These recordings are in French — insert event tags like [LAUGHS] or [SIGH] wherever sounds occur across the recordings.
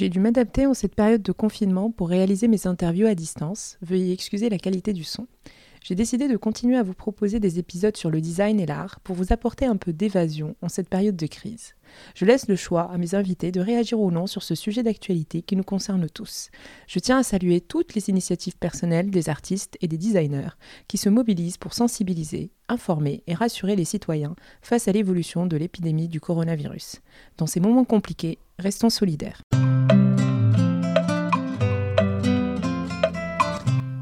J'ai dû m'adapter en cette période de confinement pour réaliser mes interviews à distance. Veuillez excuser la qualité du son. J'ai décidé de continuer à vous proposer des épisodes sur le design et l'art pour vous apporter un peu d'évasion en cette période de crise. Je laisse le choix à mes invités de réagir ou non sur ce sujet d'actualité qui nous concerne tous. Je tiens à saluer toutes les initiatives personnelles des artistes et des designers qui se mobilisent pour sensibiliser, informer et rassurer les citoyens face à l'évolution de l'épidémie du coronavirus. Dans ces moments compliqués, restons solidaires.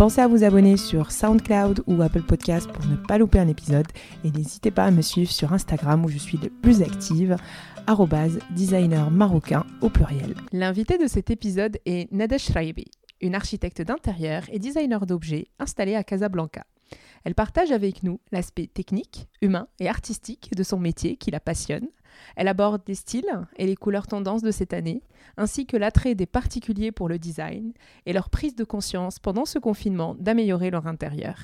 Pensez à vous abonner sur SoundCloud ou Apple Podcast pour ne pas louper un épisode et n'hésitez pas à me suivre sur Instagram où je suis le plus active designer marocain au pluriel. L'invité de cet épisode est Nada Shraibi, une architecte d'intérieur et designer d'objets installée à Casablanca. Elle partage avec nous l'aspect technique, humain et artistique de son métier qui la passionne. Elle aborde des styles et les couleurs tendances de cette année, ainsi que l'attrait des particuliers pour le design et leur prise de conscience pendant ce confinement d'améliorer leur intérieur.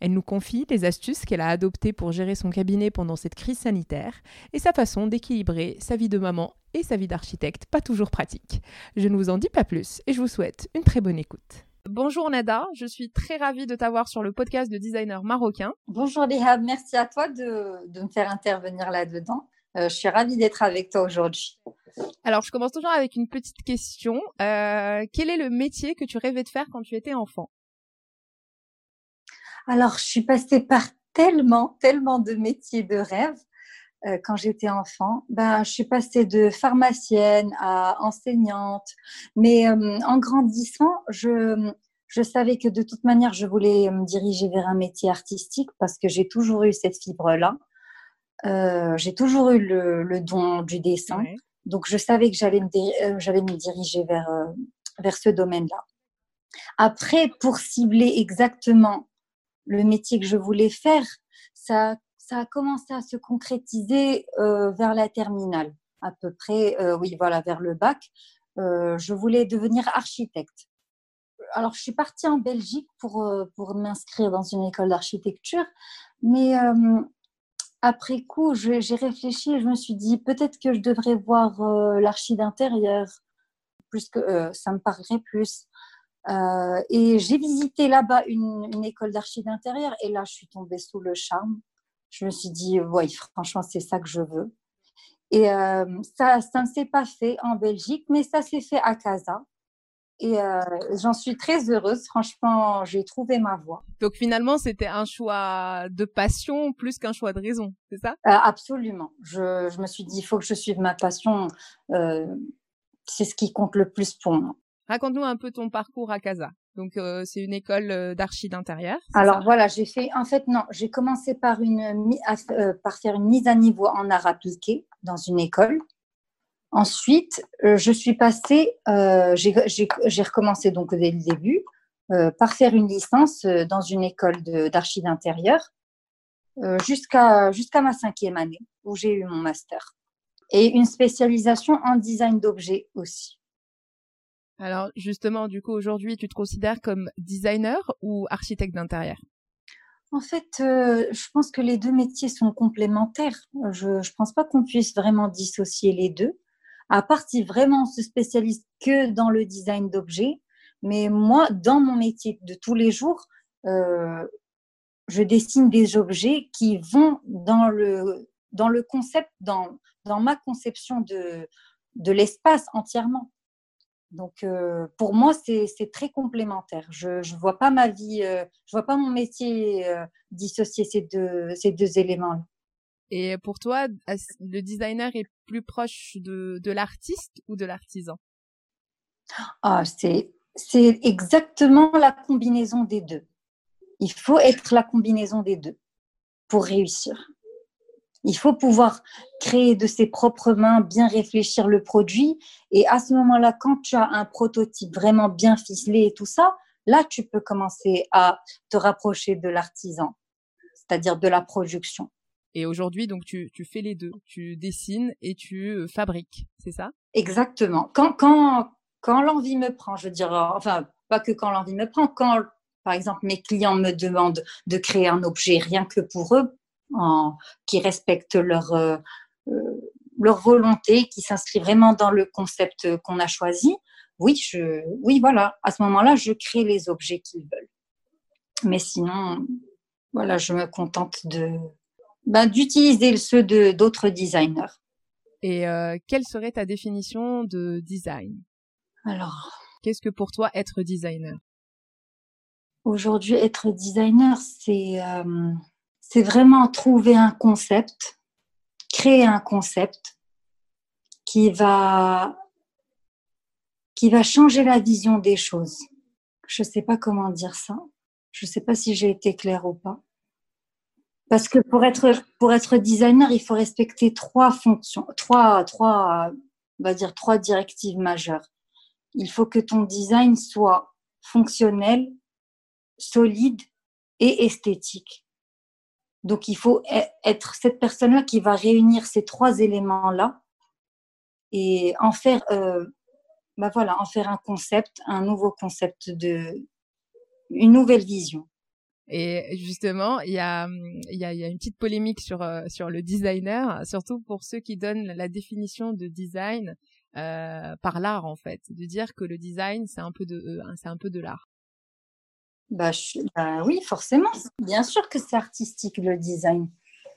Elle nous confie les astuces qu'elle a adoptées pour gérer son cabinet pendant cette crise sanitaire et sa façon d'équilibrer sa vie de maman et sa vie d'architecte, pas toujours pratique. Je ne vous en dis pas plus et je vous souhaite une très bonne écoute. Bonjour Nada, je suis très ravie de t'avoir sur le podcast de designer marocain. Bonjour Léa, merci à toi de, me faire intervenir là-dedans. Euh, je suis ravie d'être avec toi aujourd'hui. Alors, je commence toujours avec une petite question. Euh, quel est le métier que tu rêvais de faire quand tu étais enfant? Alors, je suis passée par tellement, tellement de métiers de rêve euh, quand j'étais enfant. Ben, je suis passée de pharmacienne à enseignante. Mais en grandissant, je, je savais que de toute manière, je voulais me diriger vers un métier artistique parce que j'ai toujours eu cette fibre-là. Euh, j'ai toujours eu le, don du dessin. Donc, je savais que j'allais me, euh, me, diriger vers, euh, vers ce domaine-là. Après, pour cibler exactement le métier que je voulais faire, ça, ça a commencé à se concrétiser vers la terminale, à peu près, oui, voilà, vers le bac. je voulais devenir architecte. Alors, je suis partie en Belgique pour, pour m'inscrire dans une école d'architecture, mais après coup, j'ai réfléchi et je me suis dit peut-être que je devrais voir euh, l'archi d'intérieur, plus que euh, ça me parlerait plus. Euh, et j'ai visité là-bas une, école d'archi d'intérieur et là, je suis tombée sous le charme. Je me suis dit, ouais, franchement, c'est ça que je veux. Et ça, ça ne s'est pas fait en Belgique, mais ça s'est fait à Casa. Et euh, j'en suis très heureuse. Franchement, j'ai trouvé ma voie. Donc finalement, c'était un choix de passion plus qu'un choix de raison, c'est ça? Euh, Absolument. Je, je, me suis dit, il faut que je suive ma passion. Euh, c'est ce qui compte le plus pour moi. Raconte-nous un peu ton parcours à Casa. Donc c'est une école d'archi d'intérieur. Alors voilà, j'ai fait. En fait non, j'ai commencé par une par faire une mise à niveau en art appliqué dans une école. Ensuite, euh, je suis passée, euh, j'ai recommencé donc dès le début euh, par faire une licence dans une école d'archi d'intérieur jusqu'à jusqu'à ma cinquième année où j'ai eu mon master et une spécialisation en design d'objets aussi. Alors justement, du coup, aujourd'hui, tu te considères comme designer ou architecte d'intérieur? En fait, je pense que les deux métiers sont complémentaires. Je ne pense pas qu'on puisse vraiment dissocier les deux à part si vraiment on se spécialise que dans le design d'objets. Mais moi, dans mon métier de tous les jours, euh, je dessine des objets qui vont dans le, dans le concept, dans, dans ma conception de, de l'espace entièrement. Donc, euh, pour moi, c'est très complémentaire. Je ne vois pas ma vie, euh, je vois pas mon métier dissocier ces deux, ces deux éléments-là. Et pour toi, le designer est plus proche de, de l'artiste ou de l'artisan? Ah, c'est, c'est exactement la combinaison des deux. Il faut être la combinaison des deux pour réussir. Il faut pouvoir créer de ses propres mains, bien réfléchir le produit. Et à ce moment-là, quand tu as un prototype vraiment bien ficelé et tout ça, là, tu peux commencer à te rapprocher de l'artisan, c'est-à-dire de la production. Et aujourd'hui, donc, tu, tu fais les deux. Tu dessines et tu euh, fabriques, c'est ça? Exactement. Quand, quand, quand l'envie me prend, je veux dire, enfin, pas que quand l'envie me prend, quand, par exemple, mes clients me demandent de créer un objet rien que pour eux, en, qui respecte leur, euh, euh, leur volonté, qui s'inscrit vraiment dans le concept qu'on a choisi, oui, je, oui, voilà, à ce moment-là, je crée les objets qu'ils veulent. Mais sinon, voilà, je me contente de, ben, d'utiliser ceux de d'autres designers. Et euh, quelle serait ta définition de design? Alors, qu'est-ce que pour toi être designer? Aujourd'hui, être designer, c'est euh, c'est vraiment trouver un concept, créer un concept qui va qui va changer la vision des choses. Je ne sais pas comment dire ça. Je ne sais pas si j'ai été claire ou pas. Parce que pour être, pour être designer, il faut respecter trois fonctions, trois, trois, on va dire trois directives majeures. Il faut que ton design soit fonctionnel, solide et esthétique. Donc, il faut e-, être cette personne-là qui va réunir ces trois éléments-là et en faire, euh, bah voilà, en faire un concept, un nouveau concept de, une nouvelle vision. Et justement, il y a, il y a, y a une petite polémique sur, euh, sur le designer, surtout pour ceux qui donnent la définition de design euh, par l'art en fait, de dire que le design c'est un peu de, euh, c'est un peu de l'art. Bah, bah, oui, forcément. Bien sûr que c'est artistique le design,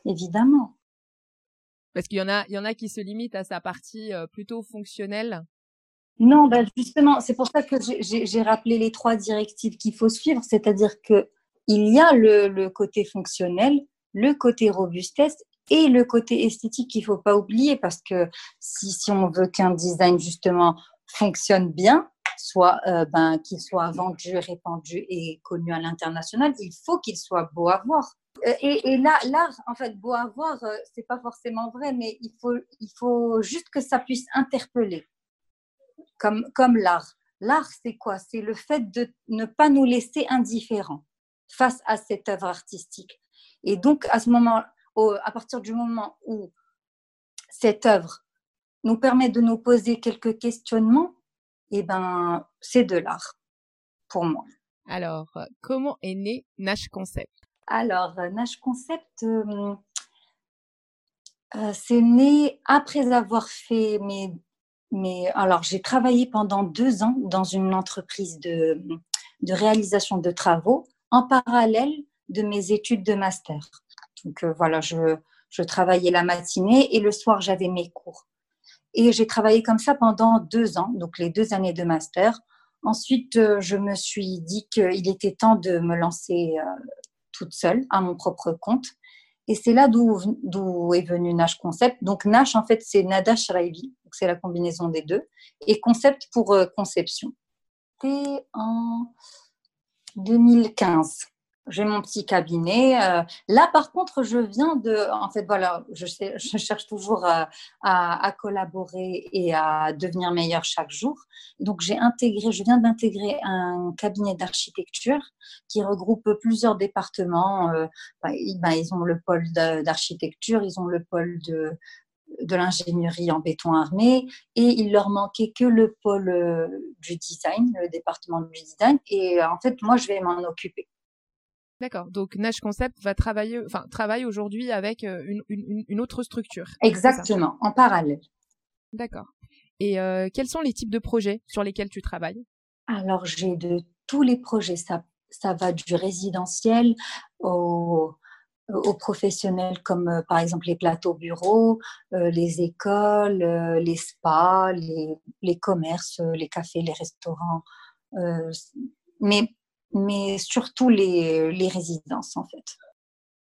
évidemment. Parce qu'il y en a, il y en a qui se limitent à sa partie plutôt fonctionnelle. Non, bah justement, c'est pour ça que j'ai rappelé les trois directives qu'il faut suivre, c'est-à-dire que il y a le, côté fonctionnel, le côté robustesse et le côté esthétique qu'il faut pas oublier parce que si, si on veut qu'un design justement fonctionne bien, soit euh, ben, qu'il soit vendu, répandu et connu à l'international, il faut qu'il soit beau à voir. Euh, et, et là, l'art, en fait, beau à voir, euh, c'est pas forcément vrai, mais il faut, il faut juste que ça puisse interpeller, comme, comme l'art. L'art, c'est quoi? C'est le fait de ne pas nous laisser indifférents face à cette œuvre artistique. Et donc, à ce moment, à partir du moment où cette œuvre nous permet de nous poser quelques questionnements, eh ben, c'est de l'art pour moi. Alors, comment est né Nash Concept? Alors, Nash Concept, euh, euh, c'est né après avoir fait mes, mes... Alors, j'ai travaillé pendant deux ans dans une entreprise de, de réalisation de travaux en parallèle de mes études de master. Donc euh, voilà, je, travaillais la matinée et le soir, j'avais mes cours. Et j'ai travaillé comme ça pendant deux ans, donc les deux années de master. Ensuite, euh, je me suis dit qu'il était temps de me lancer euh, toute seule à mon propre compte. Et c'est là d'où est venu Nash Concept. Donc Nash, en fait, c'est Nada Shraibi, c'est la combinaison des deux, et Concept pour conception. C'était en 2015. J'ai mon petit cabinet. Euh, là, par contre, je viens de. En fait, voilà, je, [LAUGHS] cherche toujours à, à, collaborer et à devenir meilleure chaque jour. Donc, j'ai intégré, je viens d'intégrer un cabinet d'architecture qui regroupe plusieurs départements. Euh, bah, ils ont le pôle d'architecture, ils ont le pôle de, de l'ingénierie en béton armé et il leur manquait que le pôle euh, du design, le département du design. Et euh, en fait, moi, je vais m'en occuper. D'accord. Donc Nash Concept va travailler, enfin travaille aujourd'hui avec euh, une, autre structure. Exactement, en parallèle. D'accord. Et quels sont les types de projets sur lesquels tu travailles? Alors j'ai de tous les projets. Ça, ça va du résidentiel au, aux professionnels comme euh, par exemple les plateaux bureaux, euh, les écoles, euh, les spas, les, les, commerces, les cafés, les restaurants, mais, mais surtout les, les résidences en fait.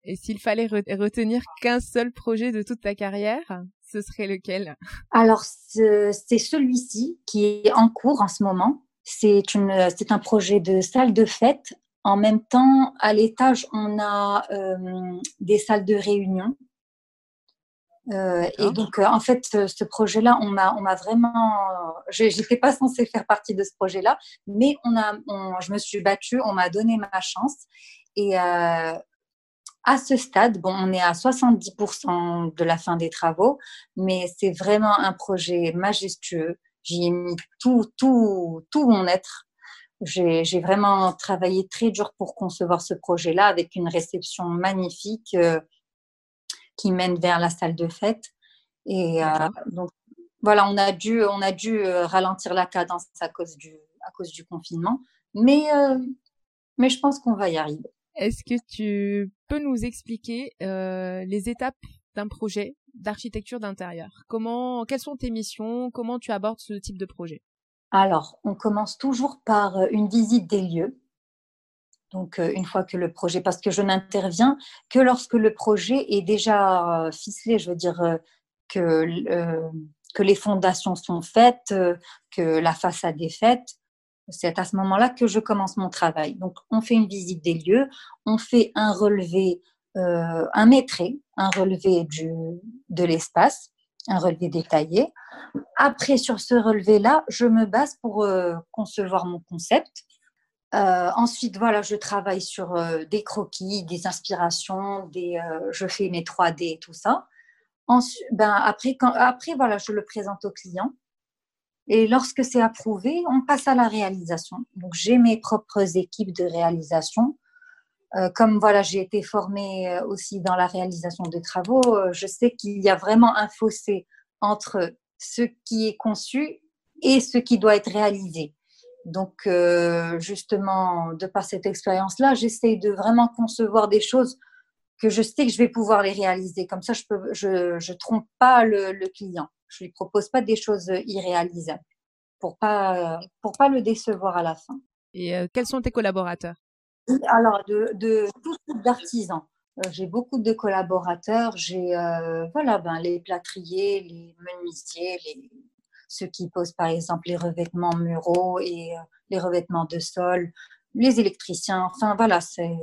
Et s'il fallait retenir qu'un seul projet de toute ta carrière, ce serait lequel? Alors, c'est celui-ci qui est en cours en ce moment. C'est un projet de salle de fête en même temps, à l'étage, on a euh, des salles de réunion. Euh, et donc, en fait, ce, projet-là, on m'a, on m'a vraiment. Je n'étais pas censée faire partie de ce projet-là, mais on a, je me suis battue, on m'a donné ma chance. Et à ce stade, bon, on est à 70% de la fin des travaux, mais c'est vraiment un projet majestueux. J'y ai mis tout, tout, tout mon être. J'ai vraiment travaillé très dur pour concevoir ce projet-là avec une réception magnifique euh, qui mène vers la salle de fête. Et euh, donc, voilà, on a dû, on a dû euh, ralentir la cadence à cause du, à cause du confinement. Mais, mais je pense qu'on va y arriver. Est-ce que tu peux nous expliquer euh, les étapes d'un projet d'architecture d'intérieur? Comment, quelles sont tes missions? Comment tu abordes ce type de projet? Alors, on commence toujours par euh, une visite des lieux. Donc, euh, une fois que le projet, parce que je n'interviens que lorsque le projet est déjà ficelé, je veux dire que, les fondations sont faites, que la façade est faite c'est à ce moment-là que je commence mon travail. Donc, on fait une visite des lieux, on fait un relevé, euh, un métré, un relevé de l'espace, un relevé détaillé. Après, sur ce relevé-là, je me base pour euh, concevoir mon concept. Euh, ensuite, voilà, je travaille sur des croquis, des inspirations, des, je fais mes 3D, tout ça. Ensuite, ben, après, après, voilà, je le présente au client. Et lorsque c'est approuvé, on passe à la réalisation. Donc, j'ai mes propres équipes de réalisation. Euh, comme voilà, j'ai été formée euh, aussi dans la réalisation de travaux, euh, je sais qu'il y a vraiment un fossé entre ce qui est conçu et ce qui doit être réalisé. Donc, justement, de par cette expérience-là, j'essaie de vraiment concevoir des choses que je sais que je vais pouvoir les réaliser. Comme ça, je ne je, je trompe pas le, le client. Je lui propose pas des choses irréalisables pour pas pour pas le décevoir à la fin. Et euh, quels sont tes collaborateurs? Alors de, de tout d'artisans. Euh, j'ai beaucoup de collaborateurs. J'ai euh, voilà ben les plâtriers, les menuisiers, les ceux qui posent par exemple les revêtements muraux et les revêtements de sol, les électriciens. Enfin voilà, c'est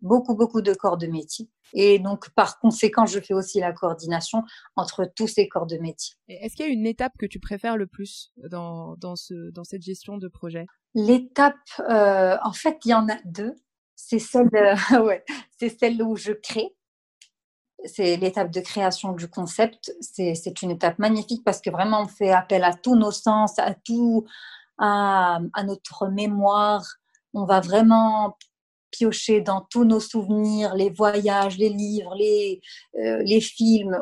beaucoup beaucoup de corps de métier. Et donc, par conséquent, je fais aussi la coordination entre tous ces corps de métier. Est-ce qu'il y a une étape que tu préfères le plus dans, dans, ce, dans cette gestion de projet? L'étape, euh, en fait, il y en a deux. C'est celle, [LAUGHS] ouais, c'est celle où je crée. C'est l'étape de création du concept. C'est une étape magnifique parce que vraiment, on fait appel à tous nos sens, à tout, à, à notre mémoire. On va vraiment piocher dans tous nos souvenirs, les voyages, les livres, les, euh, les films.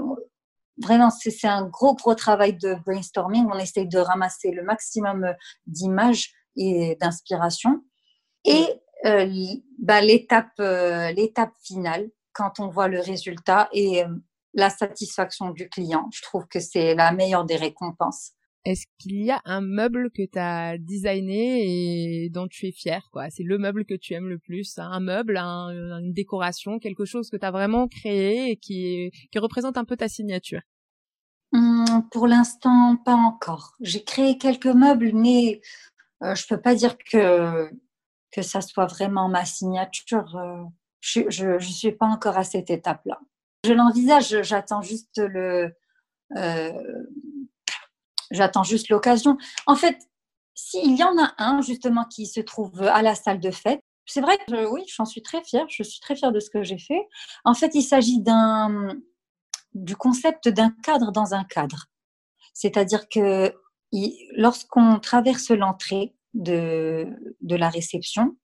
Vraiment, c'est un gros, gros travail de brainstorming. On essaye de ramasser le maximum d'images et d'inspiration. Et euh, bah, l'étape, euh, l'étape finale, quand on voit le résultat et la satisfaction du client, je trouve que c'est la meilleure des récompenses est-ce qu'il y a un meuble que tu as designé et dont tu es fier quoi? C'est le meuble que tu aimes le plus, un meuble, une décoration, quelque chose que tu as vraiment créé et qui, qui représente un peu ta signature? Hum, Pour l'instant, pas encore. J'ai créé quelques meubles, mais euh, je peux pas dire que que ça soit vraiment ma signature. Euh, je ne suis pas encore à cette étape-là. Je l'envisage, j'attends juste le, euh, J'attends juste l'occasion. En fait, s'il y en a un justement qui se trouve à la salle de fête, c'est vrai que oui, j'en suis très fière. Je suis très fière de ce que j'ai fait. En fait, il s'agit d'un du concept d'un cadre dans un cadre. C'est-à-dire que lorsqu'on traverse l'entrée de, de la réception,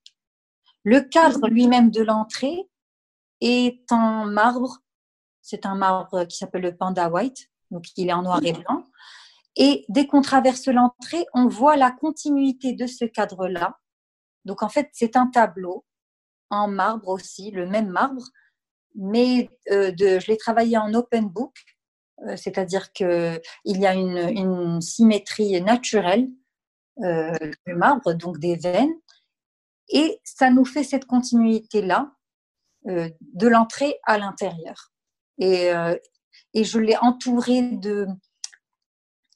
le cadre lui-même de l'entrée est en marbre. C'est un marbre qui s'appelle le Panda White, donc il est en noir et blanc. Et dès qu'on traverse l'entrée, on voit la continuité de ce cadre-là. Donc en fait, c'est un tableau en marbre aussi, le même marbre, mais euh, de, je l'ai travaillé en open book, euh, c'est-à-dire qu'il y a une, une symétrie naturelle euh, du marbre, donc des veines, et ça nous fait cette continuité-là de l'entrée à l'intérieur. Et, et je l'ai entouré de,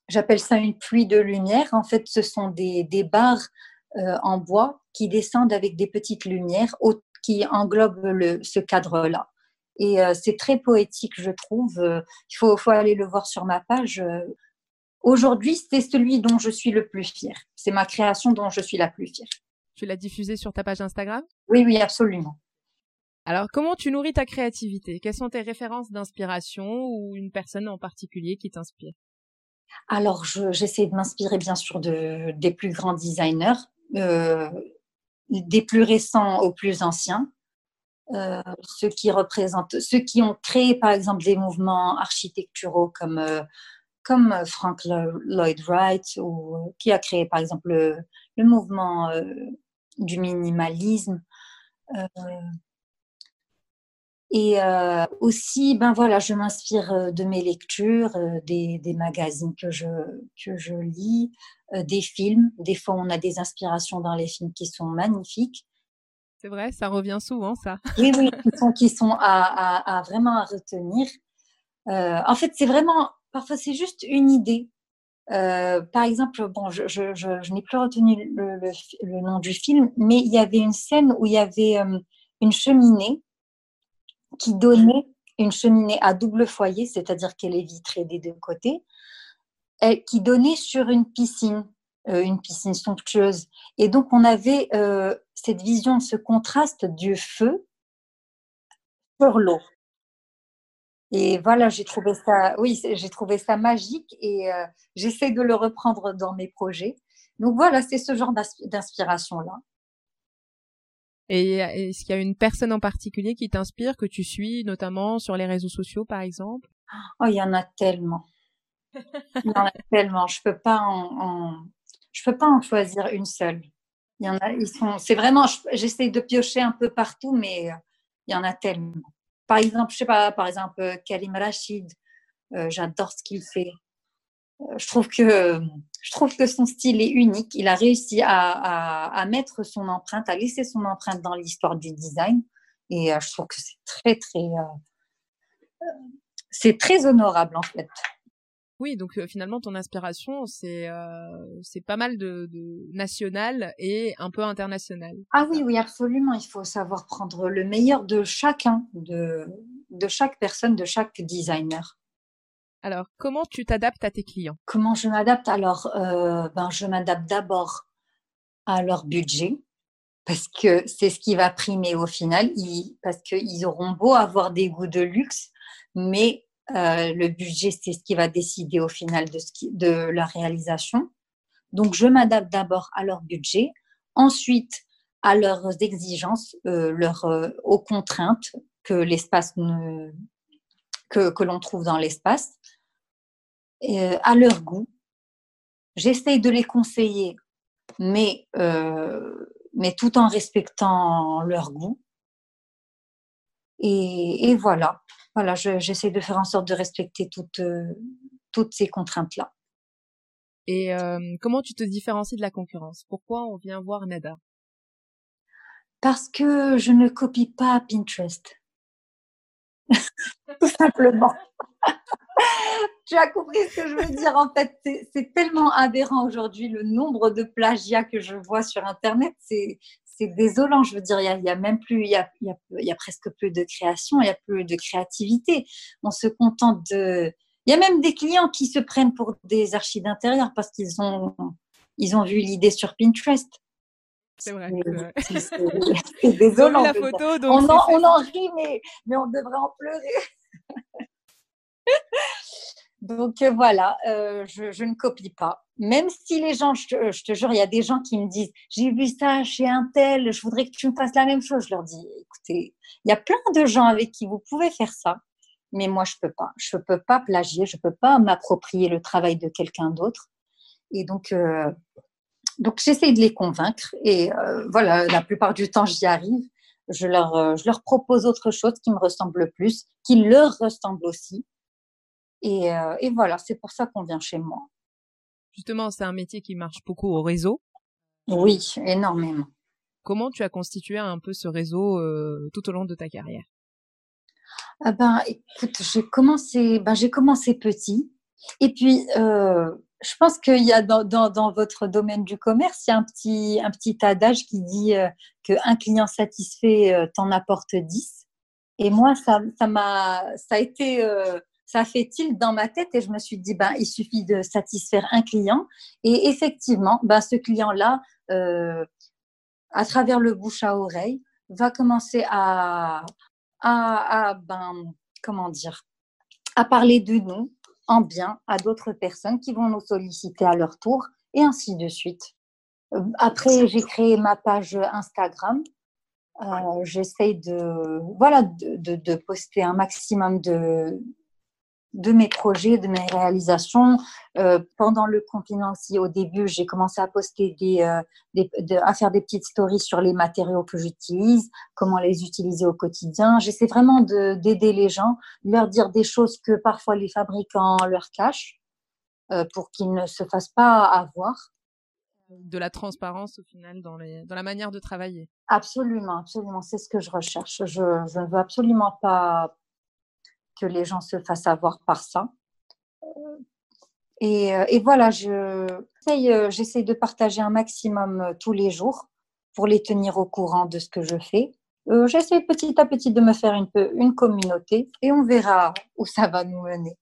J'appelle ça une pluie de lumière. En fait, ce sont des, des barres euh, en bois qui descendent avec des petites lumières qui englobent le, ce cadre-là. Et c'est très poétique, je trouve. Il faut, faut, aller le voir sur ma page. Aujourd'hui, c'est celui dont je suis le plus fière. C'est ma création dont je suis la plus fière. Tu l'as diffusé sur ta page Instagram? Oui, oui, absolument. Alors, comment tu nourris ta créativité? Quelles sont tes références d'inspiration ou une personne en particulier qui t'inspire? Alors, j'essaie de m'inspirer bien sûr de, des plus grands designers, euh, des plus récents aux plus anciens. Euh, ceux qui représentent, ceux qui ont créé par exemple des mouvements architecturaux comme, euh, comme Frank Lloyd Wright ou qui a créé par exemple le, le mouvement du minimalisme. Et euh, aussi, ben voilà, je m'inspire euh, de mes lectures, euh, des, des, magazines que je, que je lis, des films. Des fois, on a des inspirations dans les films qui sont magnifiques. C'est vrai, ça revient souvent, ça. Oui, oui, [LAUGHS] qui sont, qui sont à, à, à vraiment à retenir. en fait, c'est vraiment, parfois, c'est juste une idée. par exemple, bon, je, je, je, je n'ai plus retenu le, le, le, nom du film, mais il y avait une scène où il y avait une cheminée qui donnait une cheminée à double foyer, c'est-à-dire qu'elle est vitrée des deux côtés, qui donnait sur une piscine, euh, une piscine somptueuse. Et donc on avait euh, cette vision, ce contraste du feu sur l'eau. Et voilà, j'ai trouvé ça, oui, j'ai trouvé ça magique et euh, j'essaie de le reprendre dans mes projets. Donc voilà, c'est ce genre d'inspiration-là. Et est-ce qu'il y a une personne en particulier qui t'inspire, que tu suis, notamment sur les réseaux sociaux, par exemple? Oh, il y en a tellement. il y en a [LAUGHS] tellement. Je peux pas en, je peux pas en choisir une seule. Il y en a, ils sont, c'est vraiment, j'essaie de piocher un peu partout, mais euh, il y en a tellement. Par exemple, je sais pas, par exemple, Karim Rachid, euh, j'adore ce qu'il fait. Je trouve que je trouve que son style est unique. Il a réussi à, mettre son empreinte, à laisser son empreinte dans l'histoire du design. Et euh, je trouve que c'est très, très, euh, euh, c'est très honorable en fait. Oui, donc finalement ton inspiration c'est c'est pas mal de, de, national et un peu international. Ah oui, oui, absolument. Il faut savoir prendre le meilleur de chacun, de de chaque personne, de chaque designer. Alors, comment tu t'adaptes à tes clients? Comment je m'adapte? Alors, euh, ben, je m'adapte d'abord à leur budget, parce que c'est ce qui va primer au final, parce qu'ils auront beau avoir des goûts de luxe, mais euh, le budget, c'est ce qui va décider au final de, ce la réalisation. Donc, je m'adapte d'abord à leur budget, ensuite à leurs exigences, euh, aux contraintes que l'espace que l'on trouve dans l'espace. Euh, à leur goût. J'essaye de les conseiller, mais, euh, mais tout en respectant leur goût. Et, et voilà, voilà j'essaie de faire en sorte de respecter toutes, toutes ces contraintes-là. Et euh, comment tu te différencies de la concurrence? Pourquoi on vient voir Nada? Parce que je ne copie pas Pinterest. [LAUGHS] Tout simplement tu as compris ce que je veux dire. En fait, c'est tellement aberrant aujourd'hui le nombre de plagiats que je vois sur Internet. C'est désolant. Je veux dire, il y a, même plus, il y a, il y a, presque plus de création, il y a plus de créativité. On se contente de. Il y a même des clients qui se prennent pour des archives d'intérieur parce qu'ils ont, ils ont vu l'idée sur Pinterest. C'est vrai. C'est désolant. La photo, donc on, en, on en rit, mais, mais on devrait en pleurer. Donc euh, voilà, euh, je, ne copie pas. Même si les gens, je te, jure, il y a des gens qui me disent J'ai vu ça chez un tel, je voudrais que tu me fasses la même chose. Je leur dis Écoutez, il y a plein de gens avec qui vous pouvez faire ça, mais moi, je ne peux pas. Je ne peux pas plagier, je ne peux pas m'approprier le travail de quelqu'un d'autre. Et donc, euh, donc j'essaie de les convaincre. Et voilà, la plupart du temps, j'y arrive. Je leur, je leur propose autre chose qui me ressemble le plus, qui leur ressemble aussi. Euh, et, voilà, c'est pour ça qu'on vient chez moi. Justement, c'est un métier qui marche beaucoup au réseau. Oui, énormément. Comment tu as constitué un peu ce réseau euh, tout au long de ta carrière? Ah ben, écoute, j'ai commencé, ben, j'ai commencé petit. Et puis, euh, je pense qu'il y a dans, dans, votre domaine du commerce, il y a un petit, un petit adage qui dit qu'un client satisfait t'en apporte 10. Et moi, ça, ça m'a, ça a été, euh, ça fait tilt dans ma tête et je me suis dit, ben, il suffit de satisfaire un client. Et effectivement, ben, ce client-là, euh, à travers le bouche à oreille, va commencer à, à, à ben, comment dire, à parler de nous en bien à d'autres personnes qui vont nous solliciter à leur tour et ainsi de suite. Euh, après, j'ai créé ma page Instagram euh, j'essaye de, voilà, de, de, poster un maximum de, de mes projets, de mes réalisations. Euh, pendant le confinement aussi, au début, j'ai commencé à poster des, euh, des à faire des petites stories sur les matériaux que j'utilise, comment les utiliser au quotidien. J'essaie vraiment d'aider les gens, leur dire des choses que parfois les fabricants leur cachent euh, pour qu'ils ne se fassent pas avoir de la transparence au final dans, les, dans la manière de travailler. Absolument, absolument. C'est ce que je recherche. Je, je, ne veux absolument pas que les gens se fassent avoir par ça. Et, euh, et voilà, euh, j'essaie de partager un maximum euh, tous les jours pour les tenir au courant de ce que je fais. j'essaie petit à petit de me faire une, une communauté et on verra où ça va nous mener.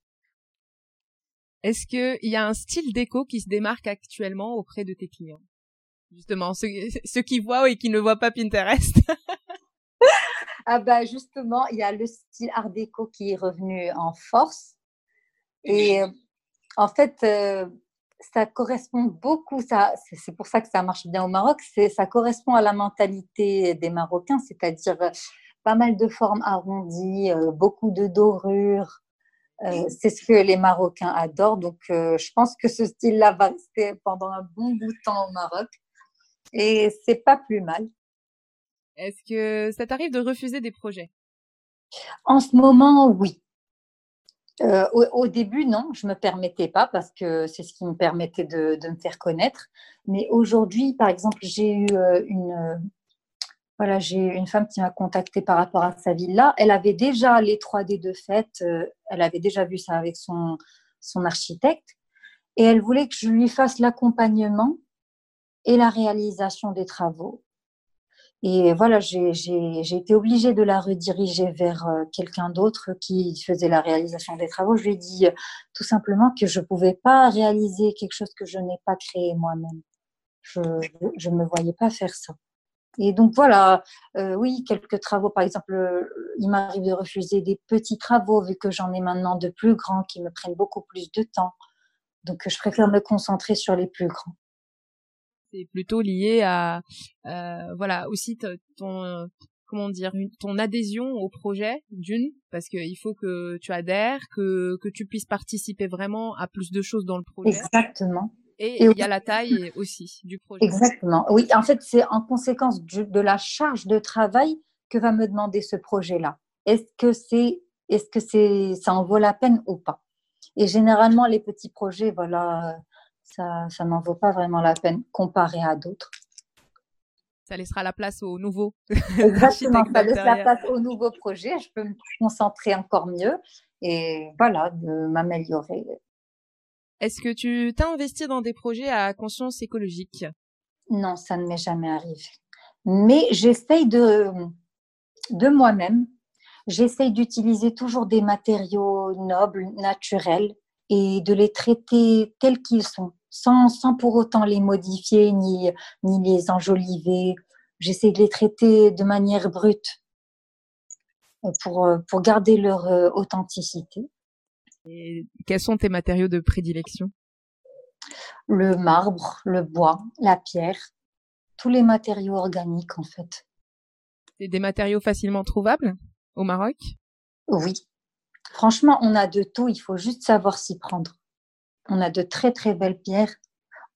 Est-ce qu'il y a un style déco qui se démarque actuellement auprès de tes clients? Justement, ceux, qui voient et qui ne voient pas Pinterest. [LAUGHS] ah bah justement, il y a le style art déco qui est revenu en force. Et euh, en fait, euh, ça correspond beaucoup, ça, c'est pour ça que ça marche bien au Maroc, ça correspond à la mentalité des Marocains, c'est-à-dire euh, pas mal de formes arrondies, beaucoup de dorures, euh, c'est ce que les Marocains adorent. Donc, je pense que ce style-là va rester pendant un bon bout de temps au Maroc. Et c'est pas plus mal. Est-ce que ça t'arrive de refuser des projets? En ce moment, oui. Euh, au, début, non, je me permettais pas parce que c'est ce qui me permettait de, me faire connaître. Mais aujourd'hui, par exemple, j'ai eu une, voilà, j'ai une femme qui m'a contactée par rapport à sa villa. Elle avait déjà les 3D de euh, elle avait déjà vu ça avec son, son architecte. Et elle voulait que je lui fasse l'accompagnement et la réalisation des travaux. Et voilà, j'ai été obligée de la rediriger vers euh, quelqu'un d'autre qui faisait la réalisation des travaux. Je lui ai dit euh, tout simplement que je ne pouvais pas réaliser quelque chose que je n'ai pas créé moi-même. Je ne me voyais pas faire ça. Et donc voilà, euh, oui, quelques travaux, par exemple, euh, il m'arrive de refuser des petits travaux vu que j'en ai maintenant de plus grands qui me prennent beaucoup plus de temps. Donc je préfère me concentrer sur les plus grands. C'est plutôt lié à, euh, voilà, aussi ton, comment dire, ton adhésion au projet d'une, parce qu'il faut que tu adhères, que que tu puisses participer vraiment à plus de choses dans le projet. Exactement. Et, il y a la taille aussi du projet. Exactement. Oui, en fait, c'est en conséquence de la charge de travail que va me demander ce projet-là. Est-ce que c'est, est-ce que c'est, ça en vaut la peine ou pas? Et généralement, les petits projets, voilà, ça, ça n'en vaut pas vraiment la peine comparé à d'autres. Ça laissera la place aux nouveaux. [LAUGHS] Exactement, ça laisse la place aux nouveaux projets. Je peux me concentrer encore mieux et voilà, de m'améliorer est-ce que tu t'as investi dans des projets à conscience écologique? Non, ça ne m'est jamais arrivé. Mais j'essaye de, de moi-même, j'essaye d'utiliser toujours des matériaux nobles, naturels, et de les traiter tels qu'ils sont, sans, sans pour autant les modifier ni, ni les enjoliver. J'essaie de les traiter de manière brute pour, pour garder leur euh, authenticité. Et quels sont tes matériaux de prédilection? Le marbre, le bois, la pierre, tous les matériaux organiques en fait. Des matériaux facilement trouvables au Maroc? Oui. Franchement, on a de tout, il faut juste savoir s'y prendre. On a de très très belles pierres,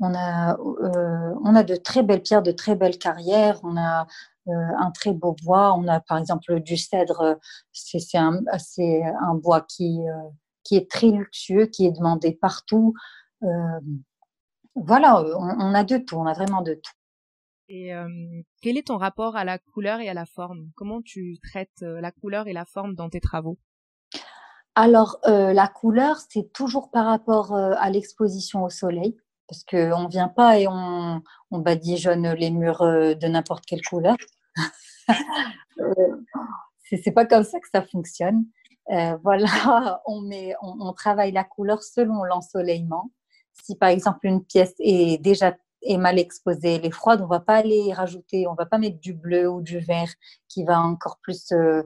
on a, euh, on a de très belles pierres, de très belles carrières, on a euh, un très beau bois, on a par exemple du cèdre, c'est un, un bois qui, euh, qui est très luxueux, qui est demandé partout. Euh, voilà, on, a de tout, on a vraiment de tout. Et euh, quel est ton rapport à la couleur et à la forme? Comment tu traites euh, la couleur et la forme dans tes travaux? Alors, la couleur, c'est toujours par rapport à l'exposition au soleil, parce qu'on ne vient pas et on, on badigeonne les murs de n'importe quelle couleur. [LAUGHS] c'est pas comme ça que ça fonctionne. Euh, voilà, [LAUGHS] on, travaille la couleur selon l'ensoleillement. Si par exemple une pièce est déjà est mal exposée, elle est froide, on va pas aller rajouter, on va pas mettre du bleu ou du vert qui va encore plus euh, euh,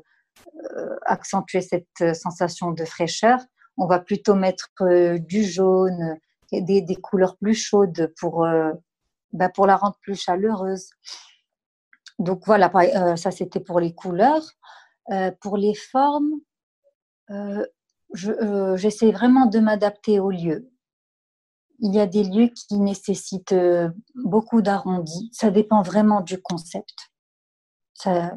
accentuer cette sensation de fraîcheur. On va plutôt mettre du jaune, et des, des, couleurs plus chaudes pour, bah, pour la rendre plus chaleureuse. Donc voilà, ça c'était pour les couleurs. pour les formes, euh, euh, j'essaie vraiment de m'adapter au lieu. Il y a des lieux qui nécessitent euh, beaucoup d'arrondis. Ça dépend vraiment du concept. Ça,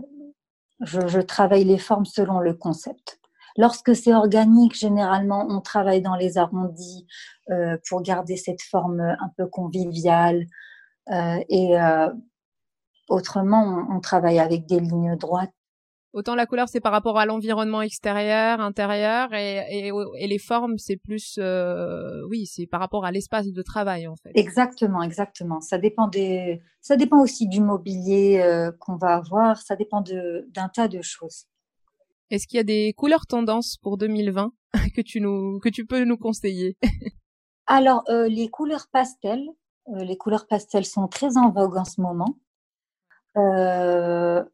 je, je, travaille les formes selon le concept. Lorsque c'est organique, généralement, on travaille dans les arrondis euh, pour garder cette forme un peu conviviale. Euh, et euh, autrement, on, on, travaille avec des lignes droites Autant la couleur c'est par rapport à l'environnement extérieur, intérieur, et, et, les formes c'est plus, euh, oui, c'est par rapport à l'espace de travail en fait. Exactement, exactement. Ça dépend des, ça dépend aussi du mobilier euh, qu'on va avoir. Ça dépend de d'un tas de choses. Est-ce qu'il y a des couleurs tendances pour 2020 [LAUGHS] que tu nous, que tu peux nous conseiller? [LAUGHS] Alors euh, les couleurs pastel, les couleurs pastel sont très en vogue en ce moment. Euh,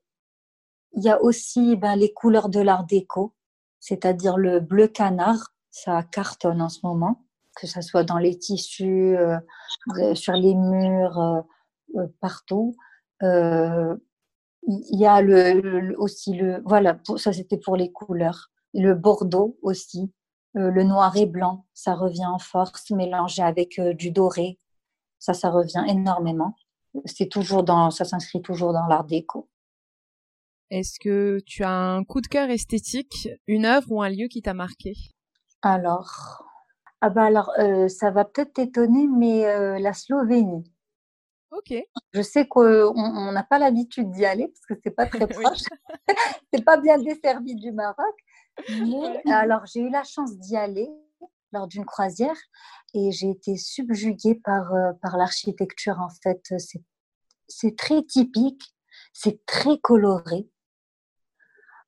il y a aussi ben, les couleurs de l'art déco, c'est-à-dire le bleu canard, ça cartonne en ce moment, que ce soit dans les tissus, euh, euh, sur les murs, euh, partout. il y a le, aussi le, voilà, ça c'était pour les couleurs. Le bordeaux aussi, le noir et blanc, ça revient en force, mélangé avec du doré, ça, ça revient énormément. C'est toujours dans, ça s'inscrit toujours dans l'art déco. Est-ce que tu as un coup de cœur esthétique, une œuvre ou un lieu qui t'a marqué? Alors, ah bah alors, euh, ça va peut-être t'étonner, mais euh, la Slovénie. Ok. Je sais qu'on n'a pas l'habitude d'y aller parce que c'est pas très [LAUGHS] proche. [LAUGHS] c'est pas bien desservi du Maroc. Mais alors, j'ai eu la chance d'y aller lors d'une croisière et j'ai été subjuguée par, euh, par l'architecture. En fait, c'est très typique, c'est très coloré.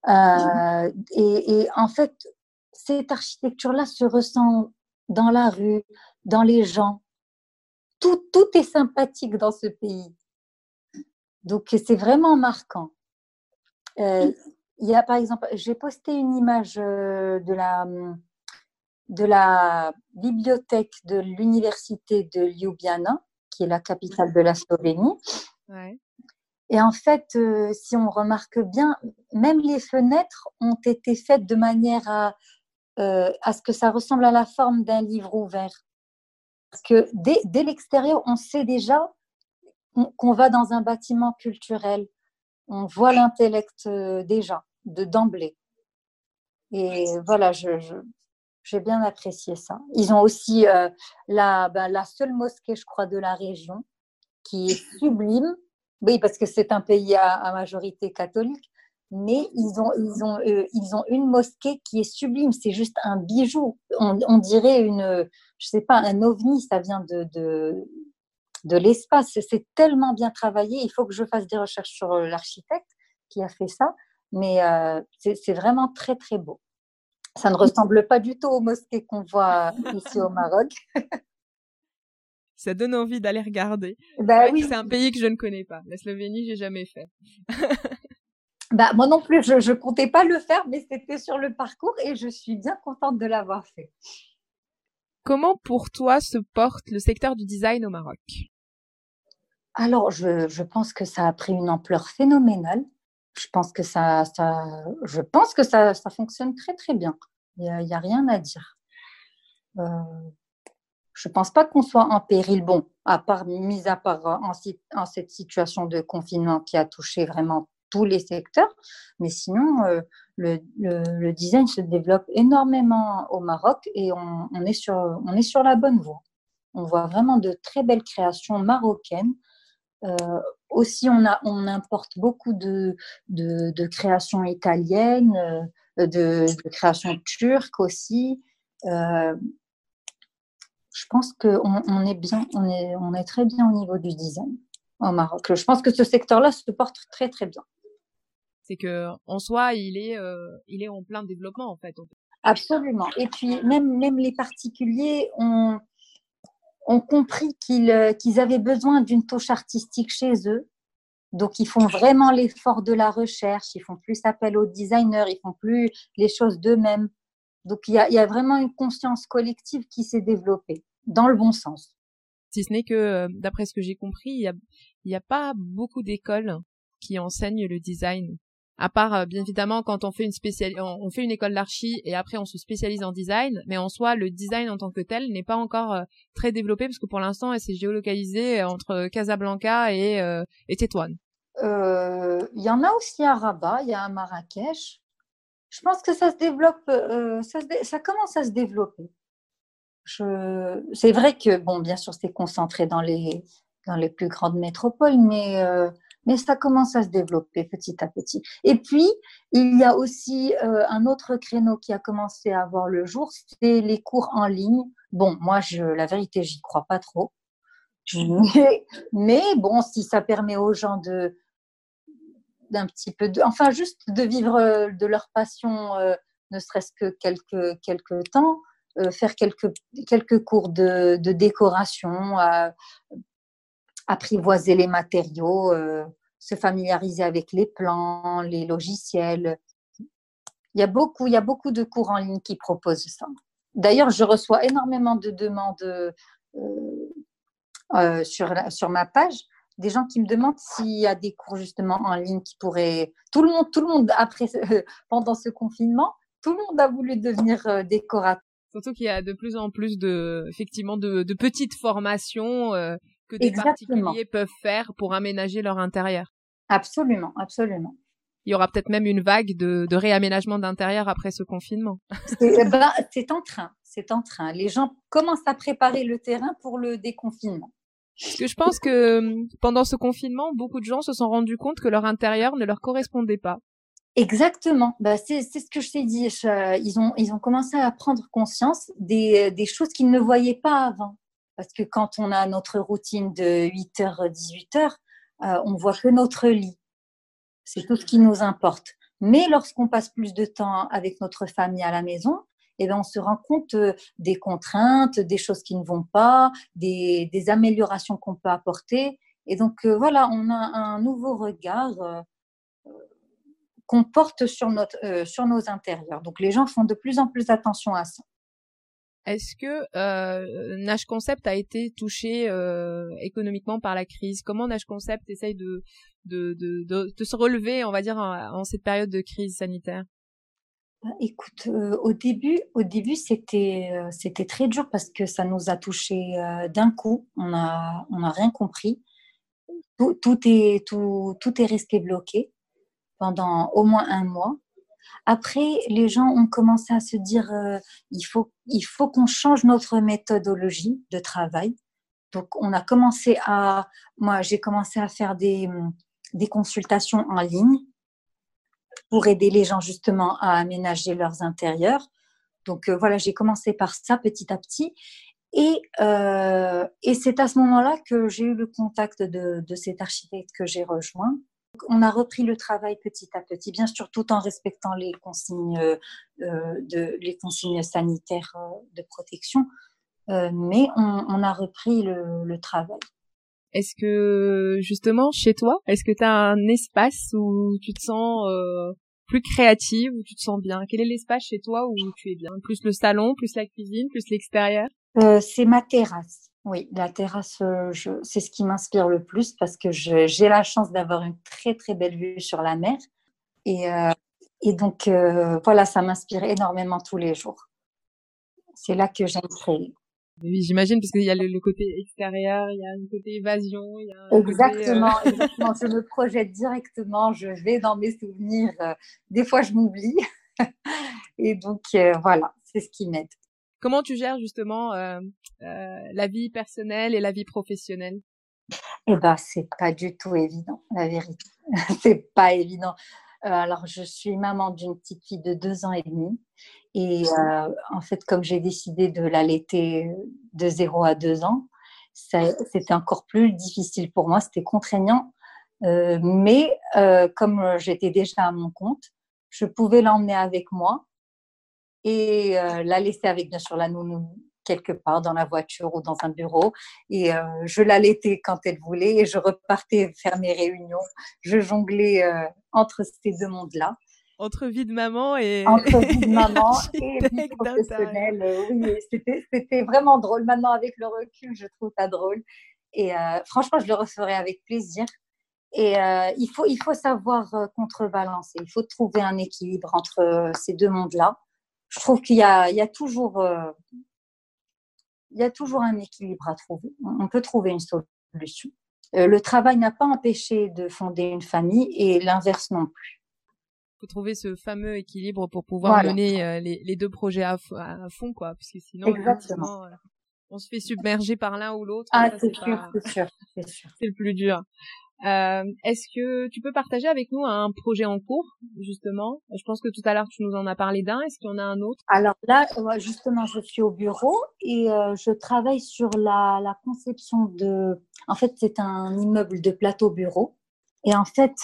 Euh, et, en fait, cette architecture-là se ressent dans la rue, dans les gens. Tout, tout est sympathique dans ce pays. Donc, c'est vraiment marquant. Euh, il y a par exemple, j'ai posté une image euh, de la, de la bibliothèque de l'université de Ljubljana, qui est la capitale de la Slovénie. Ouais. Et en fait, euh, si on remarque bien, même les fenêtres ont été faites de manière à, euh, à ce que ça ressemble à la forme d'un livre ouvert. Parce que dès, dès l'extérieur, on sait déjà qu'on va dans un bâtiment culturel. On voit l'intellect euh, déjà, de d'emblée. Et voilà, je, j'ai bien apprécié ça. Ils ont aussi la, ben, la seule mosquée, je crois, de la région, qui est sublime oui, parce que c'est un pays à, majorité catholique, mais ils ont, ils, ont, euh, ils ont une mosquée qui est sublime, c'est juste un bijou. On, dirait une, je sais pas, un ovni, ça vient de, de, de l'espace. C'est tellement bien travaillé. Il faut que je fasse des recherches sur euh, l'architecte qui a fait ça, mais euh, c'est vraiment très, très beau. Ça ne ressemble pas du tout aux mosquées qu'on voit ici au Maroc. [LAUGHS] ça donne envie d'aller regarder. Bah oui. C'est un pays que je ne connais pas. La Slovénie, j'ai jamais fait. [LAUGHS] bah, moi non plus, je ne comptais pas le faire, mais c'était sur le parcours et je suis bien contente de l'avoir fait. Comment pour toi se porte le secteur du design au Maroc? Alors, je, je, pense que ça a pris une ampleur phénoménale. Je pense que ça, ça, je pense que ça, ça fonctionne très très bien. Il n'y a, a, rien à dire. Euh, je pense pas qu'on soit en péril. Bon, à part, mis à part en, en, cette situation de confinement qui a touché vraiment tous les secteurs, mais sinon, euh, le, design se développe énormément au Maroc et on, est sur, on est sur la bonne voie. On voit vraiment de très belles créations marocaines. Euh, aussi, on, a, on importe beaucoup de, de, créations italiennes, euh, de, créations turques aussi. Euh, je pense qu'on on est bien, on est, on est très bien au niveau du design au Maroc. Je pense que ce secteur-là se porte très très bien. C'est que en soi, il est, il est en plein développement en fait. Absolument. Et puis même, même les particuliers ont, ont compris qu'ils qu'ils avaient besoin d'une touche artistique chez eux. Donc, ils font vraiment l'effort de la recherche, ils font plus appel aux designers, ils font plus les choses d'eux-mêmes. Donc, il y a, y a, vraiment une conscience collective qui s'est développée, dans le bon sens. Si ce n'est que, d'après ce que j'ai compris, il n'y a, y a pas beaucoup d'écoles qui enseignent le design à part euh, bien évidemment quand on fait une spécial on fait une école d'archi et après on se spécialise en design mais en soi le design en tant que tel n'est pas encore euh, très développé parce que pour l'instant elle s'est géolocalisée entre Casablanca et euh, et Tétouane. Il y en a aussi à Rabat, il y a à Marrakech. Je pense que ça se développe, ça, ça, commence à se développer. C'est vrai que bon, bien sûr, c'est concentré dans les dans les plus grandes métropoles, mais mais ça commence à se développer petit à petit. Et puis, il y a aussi euh, un autre créneau qui a commencé à avoir le jour, c'est les cours en ligne. Bon, moi, je, la vérité, j'y crois pas trop. Mais, bon, si ça permet aux gens de d'un petit peu de, enfin juste de vivre euh, de leur passion, euh, ne serait-ce que quelques quelques temps, faire quelques quelques cours de, de décoration, apprivoiser les matériaux, euh, se familiariser avec les plans, les logiciels. Il y a beaucoup, il y a beaucoup de cours en ligne qui proposent ça. D'ailleurs, je reçois énormément de demandes euh, euh, sur, sur ma page, des gens qui me demandent s'il y a des cours justement en ligne qui pourraient. Tout le monde, tout le monde après, [LAUGHS] pendant ce confinement, tout le monde a voulu devenir décorateur. Surtout qu'il y a de plus en plus de, effectivement, de, de petites formations que des particuliers peuvent faire pour aménager leur intérieur. Absolument, absolument. Il y aura peut-être même une vague de, de réaménagement d'intérieur après ce confinement. Eh ben, c'est en train, c'est en train. Les gens commencent à préparer le terrain pour le déconfinement. Parce que je pense que hum, pendant ce confinement, beaucoup de gens se sont rendus compte que leur intérieur ne leur correspondait pas. Exactement. Bah, c'est ce que je t'ai dit. ils, ont, ils ont commencé à prendre conscience des, des choses qu'ils ne voyaient pas avant. Parce que quand on a notre routine de 8h, 18h, euh, on voit que notre lit. C'est tout ce qui nous importe. Mais lorsqu'on passe plus de temps avec notre famille à la maison, eh bien, on se rend compte euh, des contraintes, des choses qui ne vont pas, des, améliorations qu'on peut apporter. Et donc, euh, voilà, on a un nouveau regard qu'on porte sur, notre, sur nos intérieurs. Donc, les gens font de plus en plus attention à ça. Est-ce que euh, Nash Concept a été touché euh, économiquement par la crise? Comment Nash Concept essaye de de, de, de, se relever, on va dire, en, cette période de crise sanitaire? Bah, Écoute, euh, au début, au début, c'était euh, c'était très dur parce que ça nous a touché euh, d'un coup. On a on a rien compris. Tout, tout est tout tout est resté bloqué pendant au moins un mois. Après, les gens ont commencé à se dire euh, il faut, il faut qu'on change notre méthodologie de travail. Donc, on a commencé à, moi, j'ai commencé à faire des, des consultations en ligne pour aider les gens justement à aménager leurs intérieurs. Donc euh, voilà, j'ai commencé par ça petit à petit. Et, euh, et c'est à ce moment-là que j'ai eu le contact de, de cet architecte que j'ai rejoint on a repris le travail petit à petit, bien sûr tout en respectant les consignes, euh, de, les consignes sanitaires euh, de protection, euh, mais on, a repris le, travail. Est-ce que justement chez toi, est-ce que tu as un espace où tu te sens plus créative, où tu te sens bien? Quel est l'espace chez toi où tu es bien? Plus le salon, plus la cuisine, plus l'extérieur? C'est ma terrasse. Oui, la terrasse, euh, c'est ce qui m'inspire le plus parce que j'ai la chance d'avoir une très très belle vue sur la mer. Et, euh, donc, euh, voilà, ça m'inspire énormément tous les jours. C'est là que j'aime créer. Oui, j'imagine, parce qu'il y a le, côté extérieur, il y a le côté évasion. Il y a exactement, [LAUGHS] exactement. Je me projette directement, je vais dans mes souvenirs. des fois, je m'oublie. [LAUGHS] Et donc, voilà, c'est ce qui m'aide. Comment tu gères justement euh, euh, la vie personnelle et la vie professionnelle? Eh ben, c'est pas du tout évident, la vérité. [LAUGHS] c'est pas évident. Euh, alors, je suis maman d'une petite fille de deux ans et demi. Et en fait, comme j'ai décidé de l'allaiter de zéro à deux ans, c'était encore plus difficile pour moi. C'était contraignant mais comme j'étais déjà à mon compte, je pouvais l'emmener avec moi et la laisser avec bien sûr la nounou quelque part dans la voiture ou dans un bureau. Et je l'allaitais quand elle voulait et je repartais faire mes réunions. Je jonglais entre ces deux mondes-là entre vie de maman et entre vie de maman [LAUGHS] et vie professionnelle. Euh, oui, c'était vraiment drôle. Maintenant, avec le recul, je trouve ça drôle. Et euh, franchement, je le referai avec plaisir. Et euh, il, faut, il faut savoir contrebalancer. Il faut trouver un équilibre entre ces deux mondes-là. Je trouve qu'il y, y a, toujours, il y a toujours un équilibre à trouver. On peut trouver une solution. le travail n'a pas empêché de fonder une famille et l'inverse non plus trouver ce fameux équilibre pour pouvoir mener euh, les, deux projets à, fond, quoi, parce que sinon, euh, on se fait submerger par l'un ou l'autre. Ah, c'est sûr, c'est sûr, c'est le plus dur. Euh, est-ce que tu peux partager avec nous un projet en cours, justement? Je pense que tout à l'heure, tu nous en as parlé d'un. Est-ce qu'il y en a un autre? Alors là, justement, je suis au bureau et je travaille sur la, la, conception de... En fait, c'est un immeuble de plateau bureau. Et en fait,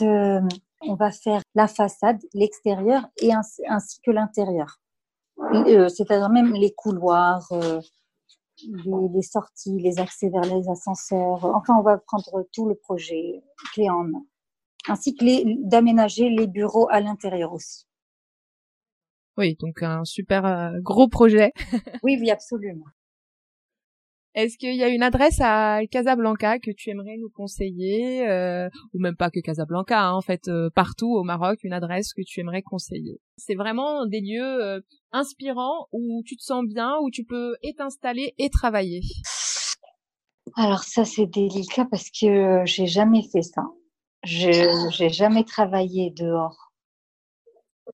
on va faire la façade, l'extérieur et ainsi, que l'intérieur. Euh, c'est-à-dire même les couloirs, les, sorties, les accès vers les ascenseurs. Enfin, on va prendre tout le projet clé en main. Ainsi que d'aménager les bureaux à l'intérieur aussi. Oui, donc un super euh, gros projet. [LAUGHS] oui, oui, absolument. Est-ce qu'il y a une adresse à Casablanca que tu aimerais nous conseiller, euh, ou même pas que Casablanca, hein, en fait, euh, partout au Maroc, une adresse que tu aimerais conseiller? C'est vraiment des lieux euh, inspirants où tu te sens bien, où tu peux et t'installer et travailler. Alors ça c'est délicat parce que j'ai jamais fait ça. Je j'ai jamais travaillé dehors,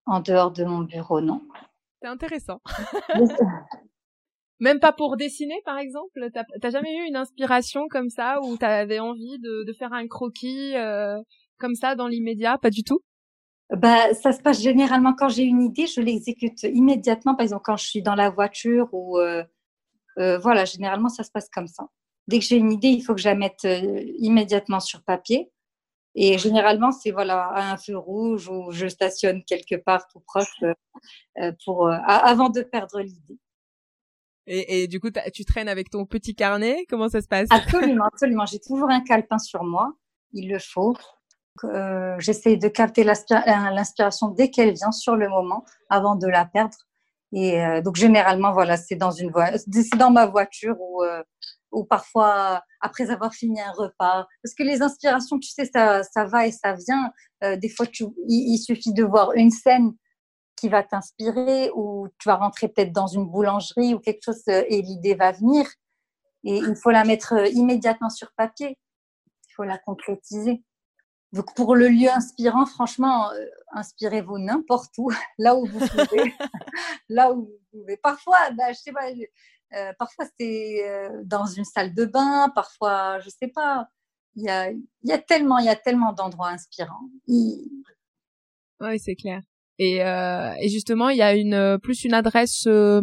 en dehors de mon bureau, non. C'est intéressant. [LAUGHS] Même pas pour dessiner, par exemple? T'as jamais eu une inspiration comme ça où t'avais envie de, de, faire un croquis euh, comme ça dans l'immédiat? Pas du tout? Bah, ça se passe généralement quand j'ai une idée, je l'exécute immédiatement. Par exemple, quand je suis dans la voiture ou euh, euh, voilà, généralement ça se passe comme ça. Dès que j'ai une idée, il faut que je la mette immédiatement sur papier. Et généralement, c'est voilà à un feu rouge ou je stationne quelque part tout proche pour avant de perdre l'idée. Et, et, du coup, tu traînes avec ton petit carnet? Comment ça se passe? Absolument, absolument. J'ai toujours un calepin sur moi. Il le faut. Euh, J'essaie de capter l'inspiration dès qu'elle vient sur le moment, avant de la perdre. Et euh, donc généralement, voilà, c'est dans ma voiture ou euh, ou parfois après avoir fini un repas. Parce que les inspirations, tu sais, ça, va et ça vient. Euh, des fois, il, suffit de voir une scène qui va t'inspirer ou tu vas rentrer peut-être dans une boulangerie ou quelque chose euh, et l'idée va venir. Et il faut la mettre euh, immédiatement sur papier. Il faut la concrétiser. Donc pour le lieu inspirant, franchement, euh, inspirez-vous n'importe où, [LAUGHS] là où vous pouvez, [LAUGHS] là où vous pouvez. Parfois, bah, je sais pas, parfois c'est dans une salle de bain, parfois, je sais pas. Il y a, y a tellement, il y a tellement d'endroits inspirants. Oui, c'est clair. Et, euh, et justement, il y a une euh, plus une adresse euh,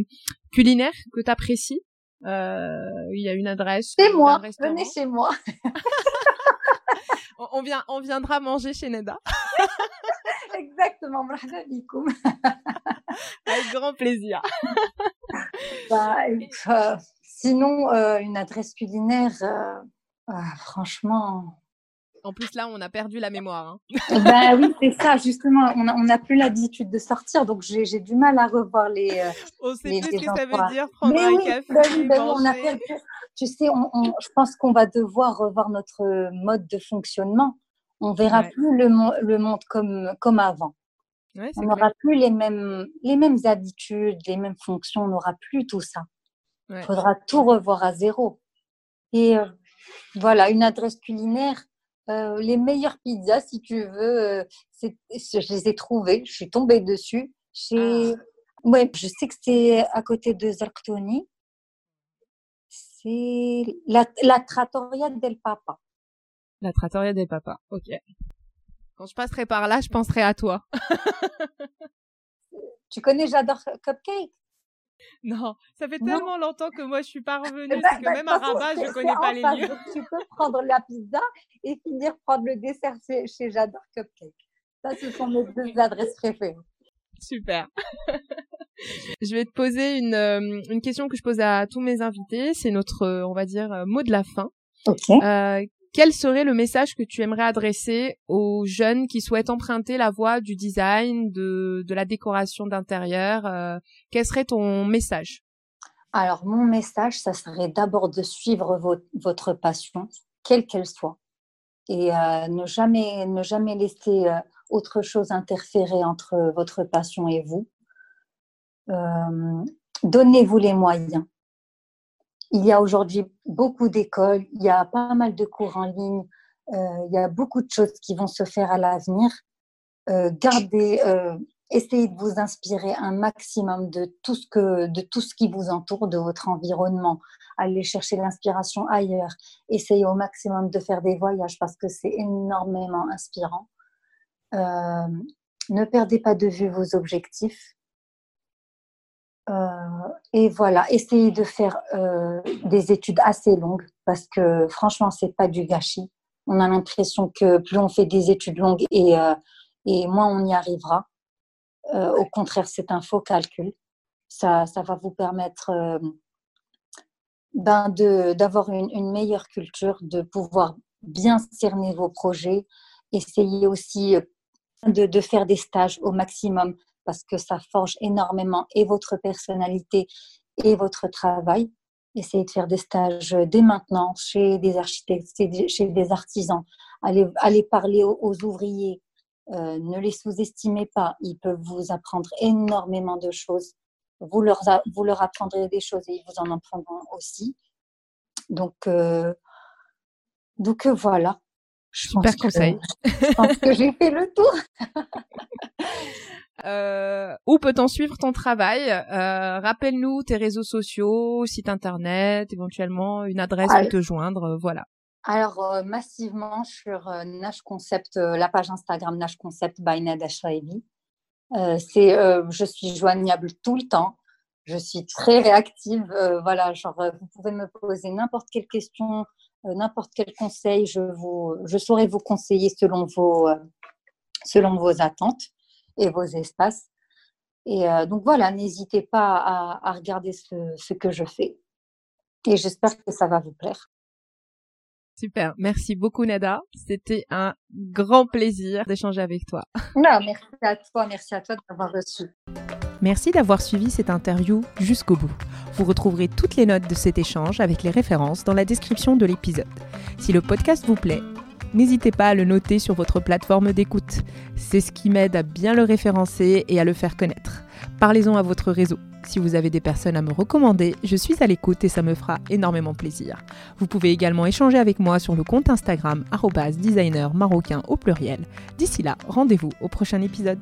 culinaire que tu apprécies. Euh, il y a une adresse. C'est moi. Venez chez moi. [LAUGHS] [LAUGHS] on, vient, on viendra manger chez Neda. [LAUGHS] Exactement. [LAUGHS] Avec grand plaisir. bah, euh, sinon, une adresse culinaire, franchement, en plus, là, on a perdu la mémoire. Hein. bah oui, c'est ça, justement. On n'a plus l'habitude de sortir, donc j'ai du mal à revoir les. Euh, on sait plus ce que ça veut dire, prendre un café. Bah oui, bah on a perdu. Tu sais, on, je pense qu'on va devoir revoir notre mode de fonctionnement. On verra plus le, le, monde comme, comme avant. on n'aura plus les mêmes, les mêmes habitudes, les mêmes fonctions, on n'aura plus tout ça. Il faudra tout revoir à zéro. Et euh, voilà, une adresse culinaire, euh, les meilleures pizzas, si tu veux, euh, je les ai trouvées. Je suis tombée dessus. Chez... Ah. Ouais, je sais que c'est à côté de Zarqtoni. C'est la, la Trattoria del Papa. La Trattoria del Papa, ok. Quand je passerai par là, je penserai à toi. [LAUGHS] tu connais J'adore Cupcake? Non, ça fait tellement longtemps que moi je suis pas revenue, ben, c'est que bah, même à Rabat, je connais pas les lieux. tu peux prendre la pizza et finir prendre le dessert chez, J'adore Cupcake. Ça, ce sont mes deux adresses préférées. Super. [LAUGHS] je vais te poser une, euh, une question que je pose à tous mes invités. C'est notre, euh, on va dire, euh, mot de la fin. Ok. Euh, quel serait le message que tu aimerais adresser aux jeunes qui souhaitent emprunter la voie du design, de, de la décoration d'intérieur euh, Quel serait ton message? Alors, mon message, ça serait d'abord de suivre votre passion, quelle qu'elle soit, et euh, ne, jamais, ne jamais laisser euh, autre chose interférer entre votre passion et vous. Donnez-vous les moyens il y a aujourd'hui beaucoup d'écoles, il y a pas mal de cours en ligne, euh, il y a beaucoup de choses qui vont se faire à l'avenir. Euh, gardez, euh, essayez de vous inspirer un maximum de tout ce que, de tout ce qui vous entoure, de votre environnement. Allez chercher l'inspiration ailleurs. Essayez au maximum de faire des voyages parce que c'est énormément inspirant. Ne perdez pas de vue vos objectifs. Euh, et voilà, essayez de faire euh, des études assez longues parce que franchement, c'est pas du gâchis. On a l'impression que plus on fait des études longues et, euh, et moins on y arrivera. au contraire, c'est un faux calcul. Ça, ça va vous permettre ben d'avoir une, une, meilleure culture, de pouvoir bien cerner vos projets. Essayez aussi de, de faire des stages au maximum parce que ça forge énormément et votre personnalité et votre travail. Essayez de faire des stages dès maintenant chez des architectes, chez des artisans. Allez, allez parler aux, ouvriers. Euh, ne les sous-estimez pas. Ils peuvent vous apprendre énormément de choses. Vous leur, vous leur apprendrez des choses et ils vous en apprendront aussi. Donc, euh, donc euh, voilà. Je Super conseil. je pense que j'ai fait le tour. [LAUGHS] Euh, où peut-on suivre ton travail? Euh, Rappelle-nous tes réseaux sociaux, site internet, éventuellement une adresse pour te joindre, euh, voilà. Alors euh, massivement sur Nash Concept, la page Instagram Nash Concept by Ned c'est, je suis joignable tout le temps. Je suis très réactive. voilà, genre vous pouvez me poser n'importe quelle question, n'importe quel conseil, je vous, je saurai vous conseiller selon vos, selon vos attentes et vos espaces. Et euh, donc voilà, n'hésitez pas à, regarder ce, que je fais. Et j'espère que ça va vous plaire. Super, merci beaucoup Nada. C'était un grand plaisir d'échanger avec toi. Non, merci à toi, merci à toi d'avoir reçu. Merci d'avoir suivi cette interview jusqu'au bout. Vous retrouverez toutes les notes de cet échange avec les références dans la description de l'épisode. Si le podcast vous plaît, n'hésitez pas à le noter sur votre plateforme d'écoute. C'est ce qui m'aide à bien le référencer et à le faire connaître. Parlez-en à votre réseau. Si vous avez des personnes à me recommander, je suis à l'écoute et ça me fera énormément plaisir. Vous pouvez également échanger avec moi sur le compte Instagram designer marocain au pluriel. D'ici là, rendez-vous au prochain épisode.